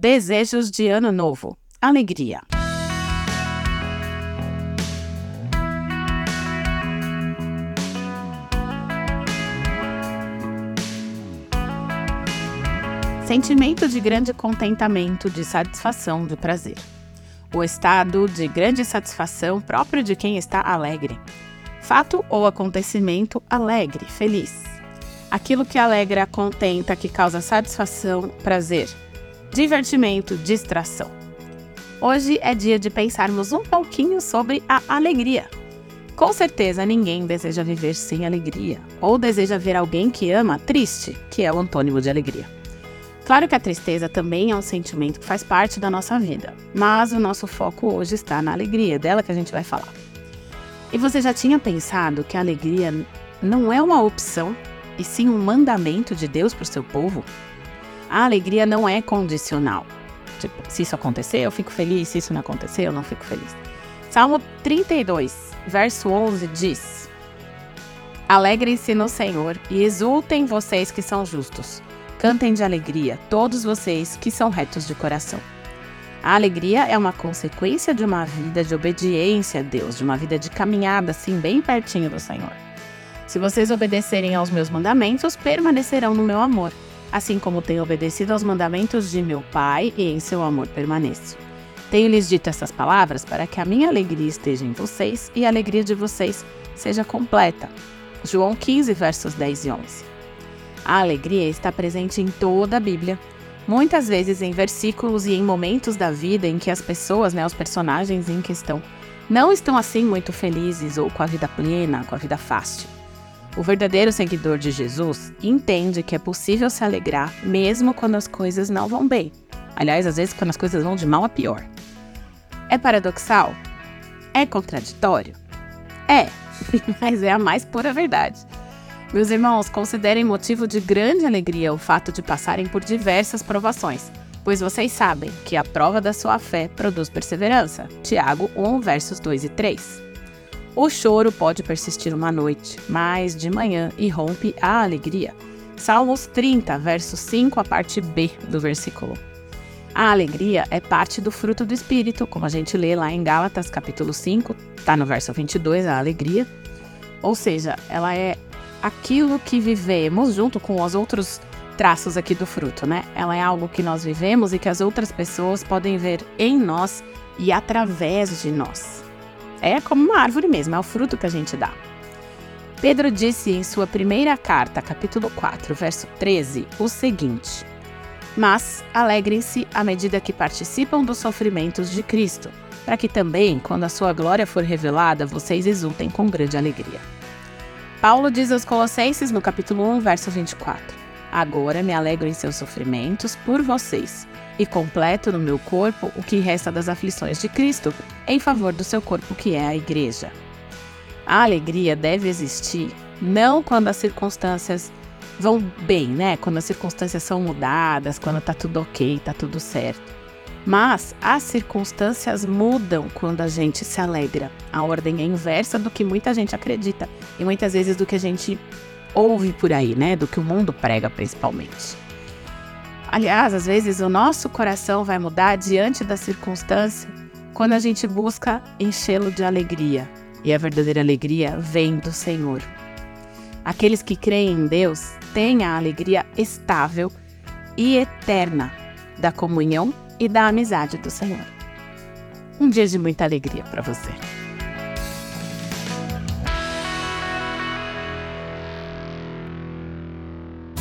Desejos de Ano Novo. Alegria. Sentimento de grande contentamento, de satisfação, de prazer. O estado de grande satisfação próprio de quem está alegre. Fato ou acontecimento alegre, feliz. Aquilo que alegra, contenta, que causa satisfação, prazer divertimento, distração. Hoje é dia de pensarmos um pouquinho sobre a alegria. Com certeza ninguém deseja viver sem alegria, ou deseja ver alguém que ama triste, que é o antônimo de alegria. Claro que a tristeza também é um sentimento que faz parte da nossa vida, mas o nosso foco hoje está na alegria, é dela que a gente vai falar. E você já tinha pensado que a alegria não é uma opção, e sim um mandamento de Deus para o seu povo? A alegria não é condicional. Tipo, se isso acontecer, eu fico feliz, se isso não acontecer, eu não fico feliz. Salmo 32, verso 11 diz: Alegrem-se no Senhor e exultem vocês que são justos. Cantem de alegria, todos vocês que são retos de coração. A alegria é uma consequência de uma vida de obediência a Deus, de uma vida de caminhada assim bem pertinho do Senhor. Se vocês obedecerem aos meus mandamentos, permanecerão no meu amor assim como tenho obedecido aos mandamentos de meu Pai e em seu amor permaneço. Tenho-lhes dito essas palavras para que a minha alegria esteja em vocês e a alegria de vocês seja completa. João 15, versos 10 e 11. A alegria está presente em toda a Bíblia, muitas vezes em versículos e em momentos da vida em que as pessoas, né, os personagens em questão, não estão assim muito felizes ou com a vida plena, com a vida fácil. O verdadeiro seguidor de Jesus entende que é possível se alegrar mesmo quando as coisas não vão bem. Aliás, às vezes quando as coisas vão de mal a pior. É paradoxal? É contraditório? É, mas é a mais pura verdade. Meus irmãos, considerem motivo de grande alegria o fato de passarem por diversas provações, pois vocês sabem que a prova da sua fé produz perseverança. Tiago 1, versos 2 e 3. O choro pode persistir uma noite, mas de manhã irrompe a alegria. Salmos 30, verso 5, a parte B do versículo. A alegria é parte do fruto do Espírito, como a gente lê lá em Gálatas, capítulo 5, tá no verso 22, a alegria. Ou seja, ela é aquilo que vivemos junto com os outros traços aqui do fruto, né? Ela é algo que nós vivemos e que as outras pessoas podem ver em nós e através de nós. É como uma árvore mesmo, é o fruto que a gente dá. Pedro disse em sua primeira carta, capítulo 4, verso 13, o seguinte: Mas alegrem-se à medida que participam dos sofrimentos de Cristo, para que também, quando a sua glória for revelada, vocês exultem com grande alegria. Paulo diz aos Colossenses no capítulo 1, verso 24: Agora me alegro em seus sofrimentos por vocês e completo no meu corpo o que resta das aflições de Cristo, em favor do seu corpo, que é a Igreja. A alegria deve existir não quando as circunstâncias vão bem, né? Quando as circunstâncias são mudadas, quando tá tudo ok, tá tudo certo. Mas as circunstâncias mudam quando a gente se alegra. A ordem é inversa do que muita gente acredita e muitas vezes do que a gente ouve por aí, né? Do que o mundo prega principalmente. Aliás, às vezes o nosso coração vai mudar diante da circunstância quando a gente busca enchê-lo de alegria. E a verdadeira alegria vem do Senhor. Aqueles que creem em Deus têm a alegria estável e eterna da comunhão e da amizade do Senhor. Um dia de muita alegria para você.